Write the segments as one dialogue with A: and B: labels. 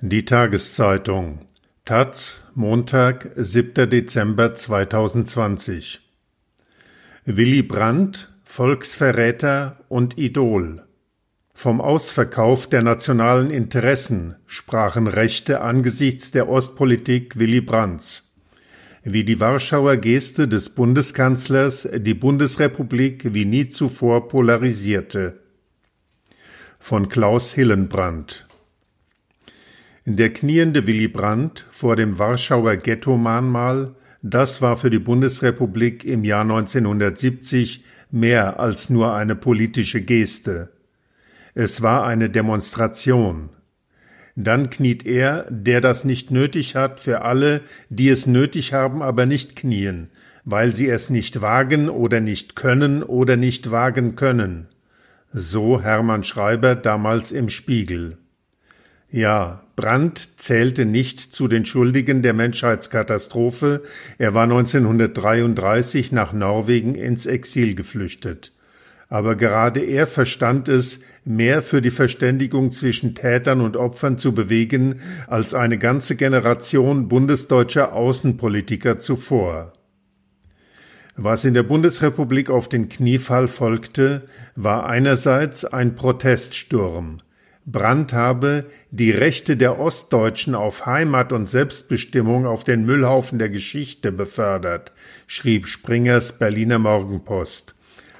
A: Die Tageszeitung Taz, Montag, 7. Dezember 2020 Willy Brandt, Volksverräter und Idol. Vom Ausverkauf der nationalen Interessen sprachen Rechte angesichts der Ostpolitik Willy Brandts. Wie die Warschauer Geste des Bundeskanzlers die Bundesrepublik wie nie zuvor polarisierte. Von Klaus Hillenbrand der kniende Willy Brandt vor dem Warschauer Ghetto-Mahnmal, das war für die Bundesrepublik im Jahr 1970 mehr als nur eine politische Geste. Es war eine Demonstration. Dann kniet er, der das nicht nötig hat, für alle, die es nötig haben, aber nicht knien, weil sie es nicht wagen oder nicht können oder nicht wagen können. So Hermann Schreiber damals im Spiegel. Ja, Brandt zählte nicht zu den Schuldigen der Menschheitskatastrophe, er war 1933 nach Norwegen ins Exil geflüchtet. Aber gerade er verstand es, mehr für die Verständigung zwischen Tätern und Opfern zu bewegen als eine ganze Generation bundesdeutscher Außenpolitiker zuvor. Was in der Bundesrepublik auf den Kniefall folgte, war einerseits ein Proteststurm, Brandt habe die Rechte der Ostdeutschen auf Heimat und Selbstbestimmung auf den Müllhaufen der Geschichte befördert, schrieb Springers Berliner Morgenpost.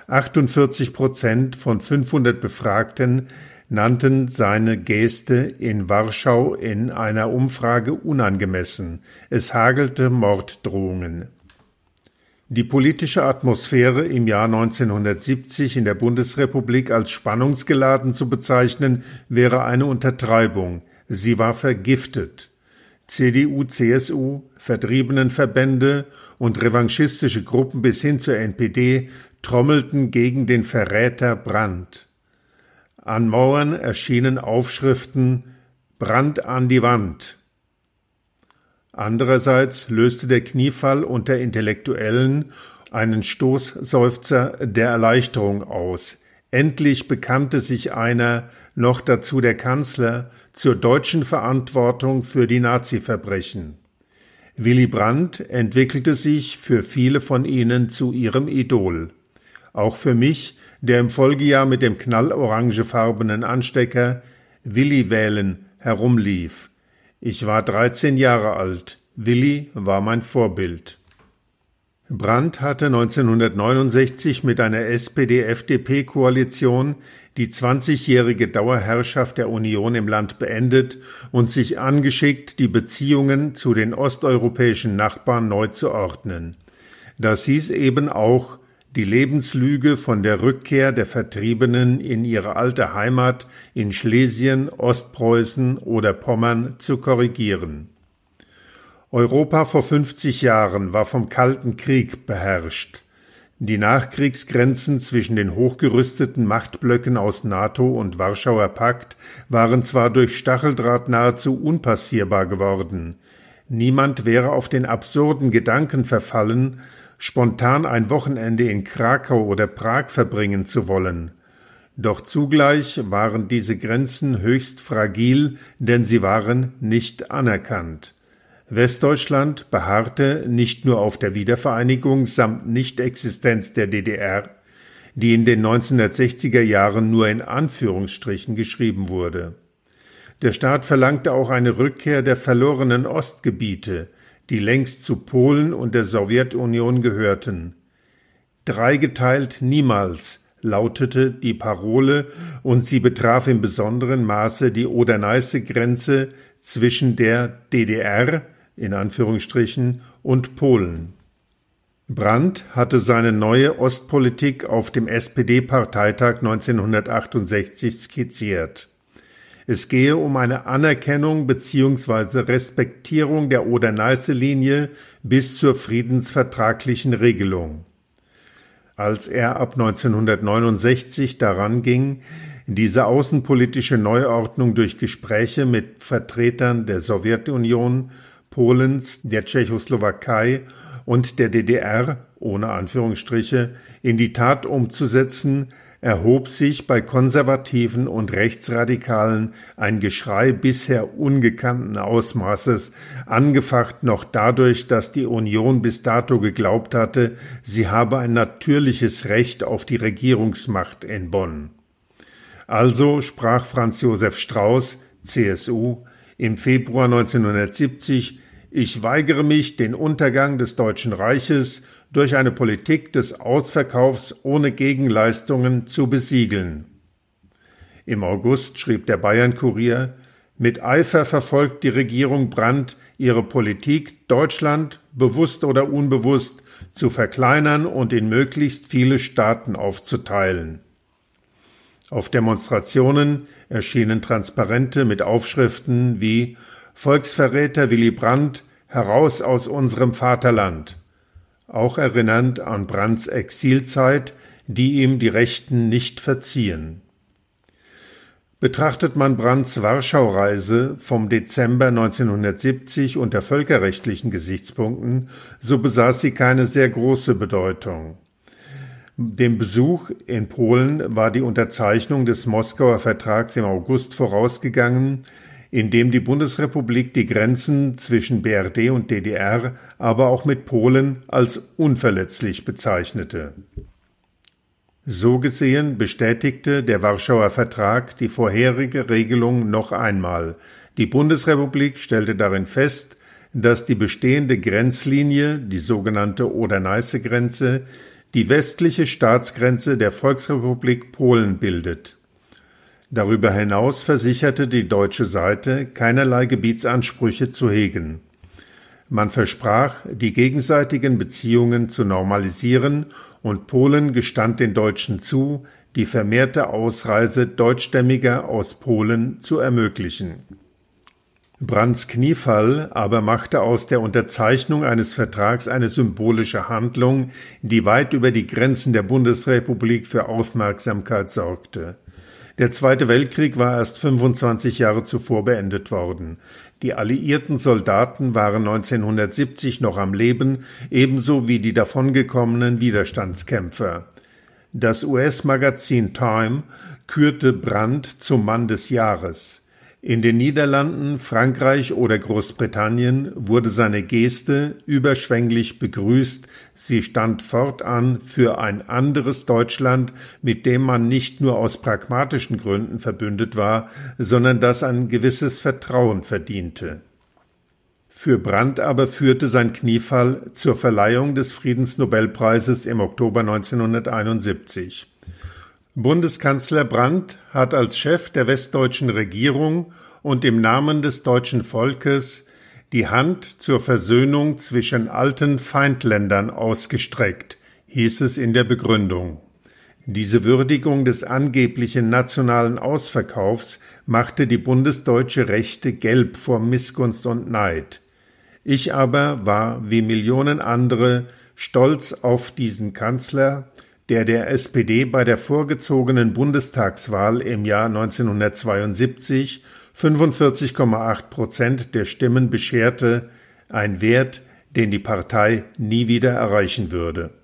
A: 48 Prozent von 500 Befragten nannten seine Geste in Warschau in einer Umfrage unangemessen. Es hagelte Morddrohungen. Die politische Atmosphäre im Jahr 1970 in der Bundesrepublik als spannungsgeladen zu bezeichnen, wäre eine Untertreibung. Sie war vergiftet. CDU, CSU, Vertriebenenverbände und revanchistische Gruppen bis hin zur NPD trommelten gegen den Verräter Brandt. An Mauern erschienen Aufschriften Brand an die Wand, Andererseits löste der Kniefall unter Intellektuellen einen Stoßseufzer der Erleichterung aus. Endlich bekannte sich einer, noch dazu der Kanzler, zur deutschen Verantwortung für die Nazi-Verbrechen. Willy Brandt entwickelte sich für viele von ihnen zu ihrem Idol. Auch für mich, der im Folgejahr mit dem knallorangefarbenen Anstecker Willi wählen herumlief. Ich war 13 Jahre alt. Willi war mein Vorbild. Brandt hatte 1969 mit einer SPD-FDP-Koalition die 20-jährige Dauerherrschaft der Union im Land beendet und sich angeschickt, die Beziehungen zu den osteuropäischen Nachbarn neu zu ordnen. Das hieß eben auch, die Lebenslüge von der Rückkehr der Vertriebenen in ihre alte Heimat in Schlesien, Ostpreußen oder Pommern zu korrigieren. Europa vor 50 Jahren war vom Kalten Krieg beherrscht. Die Nachkriegsgrenzen zwischen den hochgerüsteten Machtblöcken aus NATO und Warschauer Pakt waren zwar durch Stacheldraht nahezu unpassierbar geworden, niemand wäre auf den absurden Gedanken verfallen, spontan ein Wochenende in Krakau oder Prag verbringen zu wollen. Doch zugleich waren diese Grenzen höchst fragil, denn sie waren nicht anerkannt. Westdeutschland beharrte nicht nur auf der Wiedervereinigung samt Nichtexistenz der DDR, die in den 1960er Jahren nur in Anführungsstrichen geschrieben wurde. Der Staat verlangte auch eine Rückkehr der verlorenen Ostgebiete, die längst zu Polen und der Sowjetunion gehörten. Dreigeteilt niemals lautete die Parole und sie betraf im besonderen Maße die Oder-Neiße-Grenze zwischen der DDR in Anführungsstrichen und Polen. Brandt hatte seine neue Ostpolitik auf dem SPD-Parteitag 1968 skizziert. Es gehe um eine Anerkennung bzw. Respektierung der Oder-Neiße-Linie bis zur friedensvertraglichen Regelung. Als er ab 1969 daran ging, diese außenpolitische Neuordnung durch Gespräche mit Vertretern der Sowjetunion, Polens, der Tschechoslowakei und der DDR ohne Anführungsstriche in die Tat umzusetzen, erhob sich bei Konservativen und Rechtsradikalen ein Geschrei bisher ungekannten Ausmaßes, angefacht noch dadurch, dass die Union bis dato geglaubt hatte, sie habe ein natürliches Recht auf die Regierungsmacht in Bonn. Also sprach Franz Josef Strauß, CSU, im Februar 1970 Ich weigere mich, den Untergang des Deutschen Reiches durch eine Politik des Ausverkaufs ohne Gegenleistungen zu besiegeln. Im August schrieb der Bayern Kurier mit Eifer verfolgt die Regierung Brandt ihre Politik, Deutschland, bewusst oder unbewusst, zu verkleinern und in möglichst viele Staaten aufzuteilen. Auf Demonstrationen erschienen Transparente mit Aufschriften wie Volksverräter Willy Brandt heraus aus unserem Vaterland auch erinnernd an Brandts Exilzeit, die ihm die Rechten nicht verziehen. Betrachtet man Brandts Warschau-Reise vom Dezember 1970 unter völkerrechtlichen Gesichtspunkten, so besaß sie keine sehr große Bedeutung. Dem Besuch in Polen war die Unterzeichnung des Moskauer Vertrags im August vorausgegangen, in dem die Bundesrepublik die Grenzen zwischen BRD und DDR, aber auch mit Polen als unverletzlich bezeichnete. So gesehen bestätigte der Warschauer Vertrag die vorherige Regelung noch einmal. Die Bundesrepublik stellte darin fest, dass die bestehende Grenzlinie, die sogenannte Oder-Neiße-Grenze, die westliche Staatsgrenze der Volksrepublik Polen bildet Darüber hinaus versicherte die deutsche Seite, keinerlei Gebietsansprüche zu hegen. Man versprach, die gegenseitigen Beziehungen zu normalisieren, und Polen gestand den Deutschen zu, die vermehrte Ausreise Deutschstämmiger aus Polen zu ermöglichen. Brandts Kniefall aber machte aus der Unterzeichnung eines Vertrags eine symbolische Handlung, die weit über die Grenzen der Bundesrepublik für Aufmerksamkeit sorgte. Der Zweite Weltkrieg war erst 25 Jahre zuvor beendet worden. Die alliierten Soldaten waren 1970 noch am Leben, ebenso wie die davongekommenen Widerstandskämpfer. Das US-Magazin Time kürte Brandt zum Mann des Jahres. In den Niederlanden, Frankreich oder Großbritannien wurde seine Geste überschwänglich begrüßt, sie stand fortan für ein anderes Deutschland, mit dem man nicht nur aus pragmatischen Gründen verbündet war, sondern das ein gewisses Vertrauen verdiente. Für Brandt aber führte sein Kniefall zur Verleihung des Friedensnobelpreises im Oktober 1971. Bundeskanzler Brandt hat als Chef der westdeutschen Regierung und im Namen des deutschen Volkes die Hand zur Versöhnung zwischen alten Feindländern ausgestreckt, hieß es in der Begründung. Diese Würdigung des angeblichen nationalen Ausverkaufs machte die bundesdeutsche Rechte gelb vor Missgunst und Neid. Ich aber war, wie Millionen andere, stolz auf diesen Kanzler, der der SPD bei der vorgezogenen Bundestagswahl im Jahr 1972 45,8 Prozent der Stimmen bescherte, ein Wert, den die Partei nie wieder erreichen würde